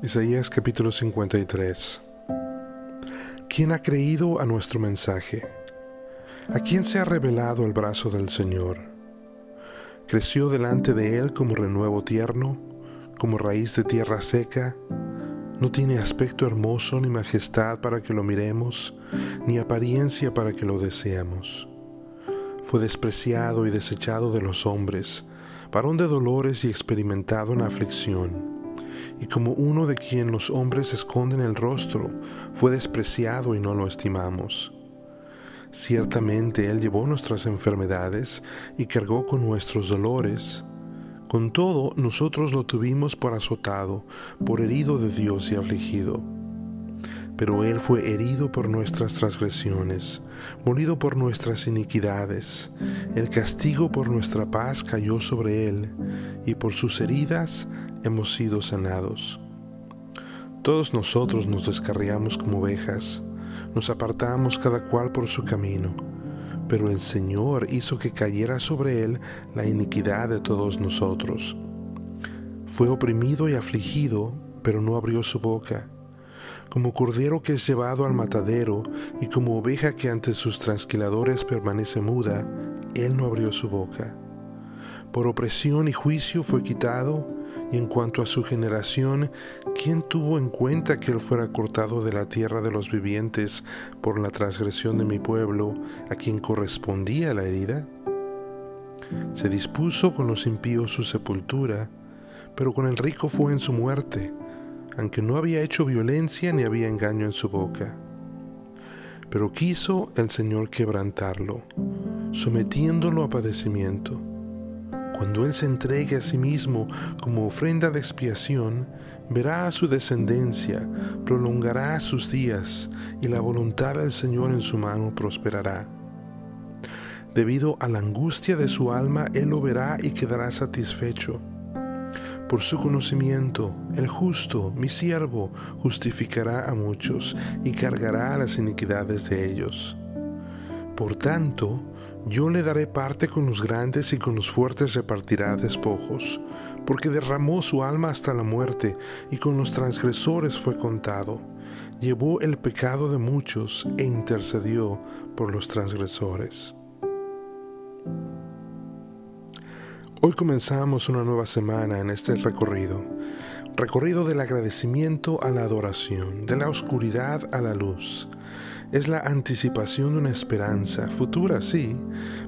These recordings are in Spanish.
Isaías capítulo 53 ¿Quién ha creído a nuestro mensaje? ¿A quién se ha revelado el brazo del Señor? Creció delante de él como renuevo tierno, como raíz de tierra seca. No tiene aspecto hermoso ni majestad para que lo miremos, ni apariencia para que lo deseamos. Fue despreciado y desechado de los hombres, varón de dolores y experimentado en aflicción y como uno de quien los hombres esconden el rostro, fue despreciado y no lo estimamos. Ciertamente Él llevó nuestras enfermedades y cargó con nuestros dolores. Con todo, nosotros lo tuvimos por azotado, por herido de Dios y afligido. Pero Él fue herido por nuestras transgresiones, molido por nuestras iniquidades. El castigo por nuestra paz cayó sobre Él, y por sus heridas hemos sido sanados. Todos nosotros nos descarriamos como ovejas, nos apartamos cada cual por su camino, pero el Señor hizo que cayera sobre él la iniquidad de todos nosotros. Fue oprimido y afligido, pero no abrió su boca. Como cordero que es llevado al matadero y como oveja que ante sus transquiladores permanece muda, él no abrió su boca. Por opresión y juicio fue quitado, y en cuanto a su generación, ¿quién tuvo en cuenta que él fuera cortado de la tierra de los vivientes por la transgresión de mi pueblo, a quien correspondía la herida? Se dispuso con los impíos su sepultura, pero con el rico fue en su muerte, aunque no había hecho violencia ni había engaño en su boca. Pero quiso el Señor quebrantarlo, sometiéndolo a padecimiento cuando Él se entregue a sí mismo como ofrenda de expiación, verá a su descendencia, prolongará sus días, y la voluntad del Señor en su mano prosperará. Debido a la angustia de su alma, Él lo verá y quedará satisfecho. Por su conocimiento, el justo, mi siervo, justificará a muchos y cargará las iniquidades de ellos. Por tanto, yo le daré parte con los grandes y con los fuertes repartirá despojos, porque derramó su alma hasta la muerte y con los transgresores fue contado. Llevó el pecado de muchos e intercedió por los transgresores. Hoy comenzamos una nueva semana en este recorrido, recorrido del agradecimiento a la adoración, de la oscuridad a la luz es la anticipación de una esperanza futura, sí,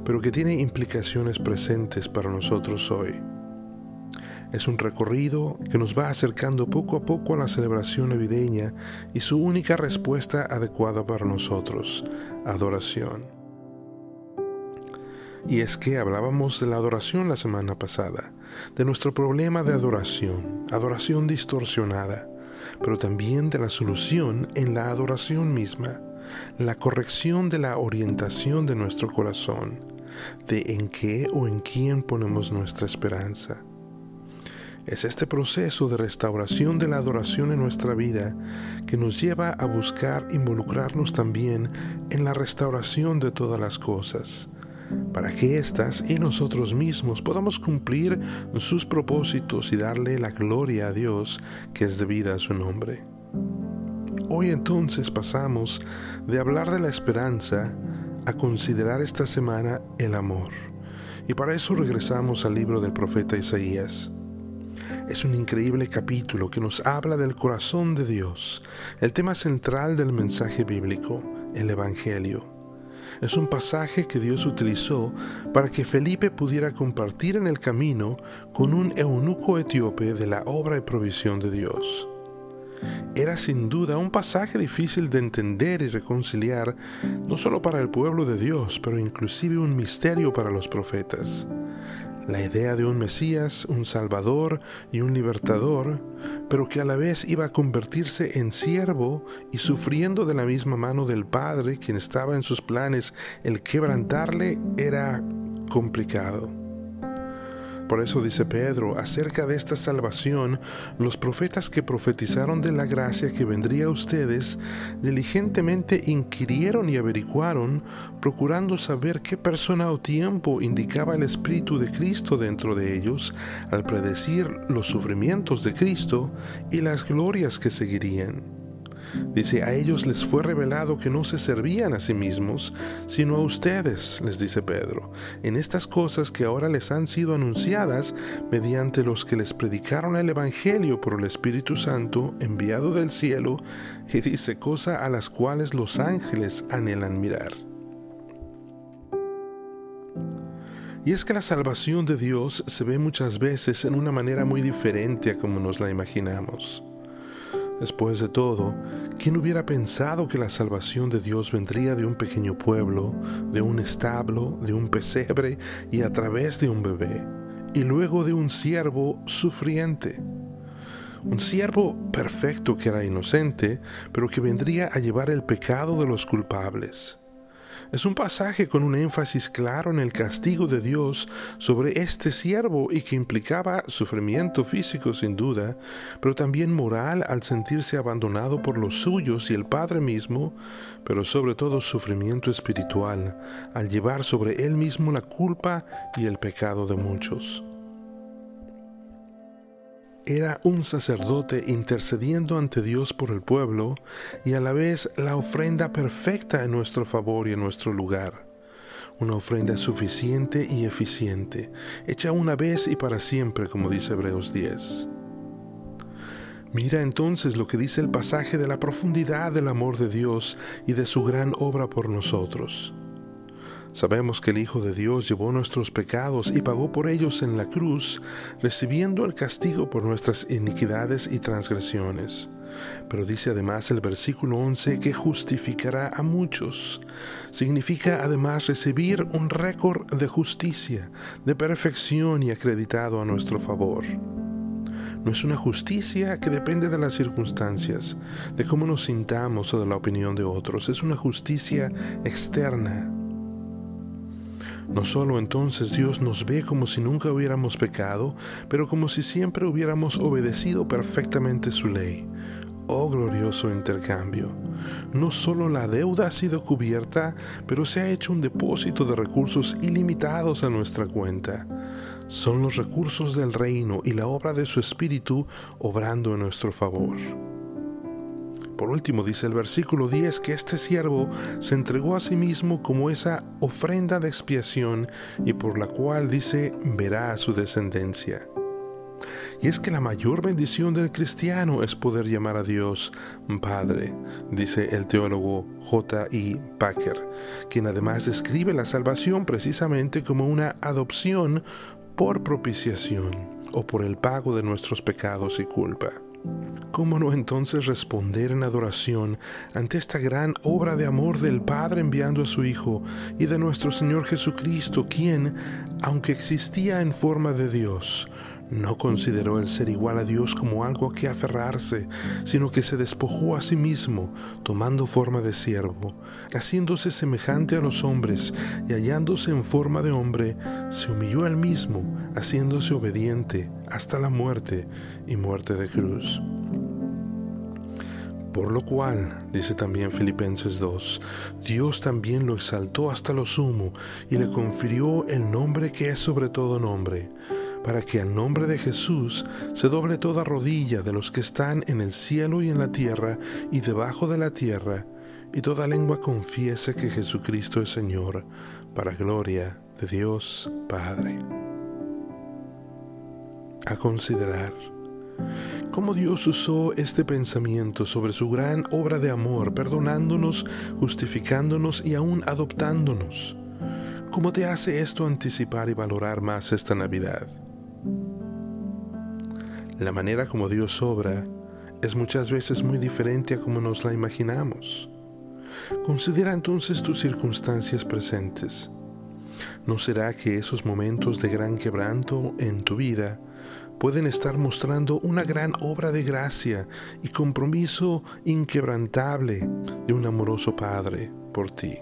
pero que tiene implicaciones presentes para nosotros hoy. Es un recorrido que nos va acercando poco a poco a la celebración navideña y su única respuesta adecuada para nosotros, adoración. Y es que hablábamos de la adoración la semana pasada, de nuestro problema de adoración, adoración distorsionada, pero también de la solución en la adoración misma la corrección de la orientación de nuestro corazón, de en qué o en quién ponemos nuestra esperanza. Es este proceso de restauración de la adoración en nuestra vida que nos lleva a buscar involucrarnos también en la restauración de todas las cosas, para que éstas y nosotros mismos podamos cumplir sus propósitos y darle la gloria a Dios que es debida a su nombre. Hoy entonces pasamos de hablar de la esperanza a considerar esta semana el amor. Y para eso regresamos al libro del profeta Isaías. Es un increíble capítulo que nos habla del corazón de Dios, el tema central del mensaje bíblico, el Evangelio. Es un pasaje que Dios utilizó para que Felipe pudiera compartir en el camino con un eunuco etíope de la obra y provisión de Dios. Era sin duda un pasaje difícil de entender y reconciliar, no solo para el pueblo de Dios, pero inclusive un misterio para los profetas. La idea de un Mesías, un Salvador y un Libertador, pero que a la vez iba a convertirse en siervo y sufriendo de la misma mano del Padre, quien estaba en sus planes el quebrantarle, era complicado. Por eso dice Pedro, acerca de esta salvación, los profetas que profetizaron de la gracia que vendría a ustedes, diligentemente inquirieron y averiguaron, procurando saber qué persona o tiempo indicaba el Espíritu de Cristo dentro de ellos, al predecir los sufrimientos de Cristo y las glorias que seguirían. Dice, a ellos les fue revelado que no se servían a sí mismos, sino a ustedes, les dice Pedro, en estas cosas que ahora les han sido anunciadas mediante los que les predicaron el Evangelio por el Espíritu Santo enviado del cielo, y dice, cosa a las cuales los ángeles anhelan mirar. Y es que la salvación de Dios se ve muchas veces en una manera muy diferente a como nos la imaginamos. Después de todo, ¿quién hubiera pensado que la salvación de Dios vendría de un pequeño pueblo, de un establo, de un pesebre y a través de un bebé, y luego de un siervo sufriente? Un siervo perfecto que era inocente, pero que vendría a llevar el pecado de los culpables. Es un pasaje con un énfasis claro en el castigo de Dios sobre este siervo y que implicaba sufrimiento físico sin duda, pero también moral al sentirse abandonado por los suyos y el Padre mismo, pero sobre todo sufrimiento espiritual al llevar sobre él mismo la culpa y el pecado de muchos era un sacerdote intercediendo ante Dios por el pueblo y a la vez la ofrenda perfecta en nuestro favor y en nuestro lugar. Una ofrenda suficiente y eficiente, hecha una vez y para siempre, como dice Hebreos 10. Mira entonces lo que dice el pasaje de la profundidad del amor de Dios y de su gran obra por nosotros. Sabemos que el Hijo de Dios llevó nuestros pecados y pagó por ellos en la cruz, recibiendo el castigo por nuestras iniquidades y transgresiones. Pero dice además el versículo 11 que justificará a muchos. Significa además recibir un récord de justicia, de perfección y acreditado a nuestro favor. No es una justicia que depende de las circunstancias, de cómo nos sintamos o de la opinión de otros. Es una justicia externa no solo entonces Dios nos ve como si nunca hubiéramos pecado, pero como si siempre hubiéramos obedecido perfectamente su ley. Oh glorioso intercambio. No solo la deuda ha sido cubierta, pero se ha hecho un depósito de recursos ilimitados a nuestra cuenta. Son los recursos del reino y la obra de su Espíritu obrando en nuestro favor. Por último, dice el versículo 10 que este siervo se entregó a sí mismo como esa ofrenda de expiación y por la cual dice verá a su descendencia. Y es que la mayor bendición del cristiano es poder llamar a Dios Padre, dice el teólogo J. E. Packer, quien además describe la salvación precisamente como una adopción por propiciación o por el pago de nuestros pecados y culpa. ¿Cómo no entonces responder en adoración ante esta gran obra de amor del Padre enviando a su Hijo y de nuestro Señor Jesucristo, quien, aunque existía en forma de Dios, no consideró el ser igual a Dios como algo a que aferrarse, sino que se despojó a sí mismo, tomando forma de siervo, haciéndose semejante a los hombres y hallándose en forma de hombre, se humilló él mismo, haciéndose obediente hasta la muerte y muerte de cruz. Por lo cual, dice también Filipenses 2, Dios también lo exaltó hasta lo sumo y le confirió el nombre que es sobre todo nombre para que al nombre de Jesús se doble toda rodilla de los que están en el cielo y en la tierra y debajo de la tierra, y toda lengua confiese que Jesucristo es Señor, para gloria de Dios Padre. A considerar cómo Dios usó este pensamiento sobre su gran obra de amor, perdonándonos, justificándonos y aún adoptándonos. ¿Cómo te hace esto anticipar y valorar más esta Navidad? La manera como Dios obra es muchas veces muy diferente a como nos la imaginamos. Considera entonces tus circunstancias presentes. ¿No será que esos momentos de gran quebranto en tu vida pueden estar mostrando una gran obra de gracia y compromiso inquebrantable de un amoroso Padre por ti?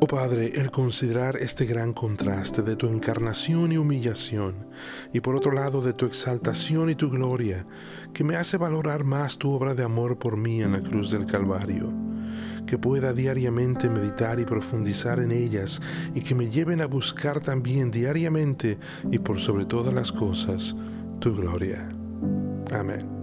Oh Padre, el considerar este gran contraste de tu encarnación y humillación, y por otro lado de tu exaltación y tu gloria, que me hace valorar más tu obra de amor por mí en la cruz del Calvario, que pueda diariamente meditar y profundizar en ellas, y que me lleven a buscar también diariamente y por sobre todas las cosas tu gloria. Amén.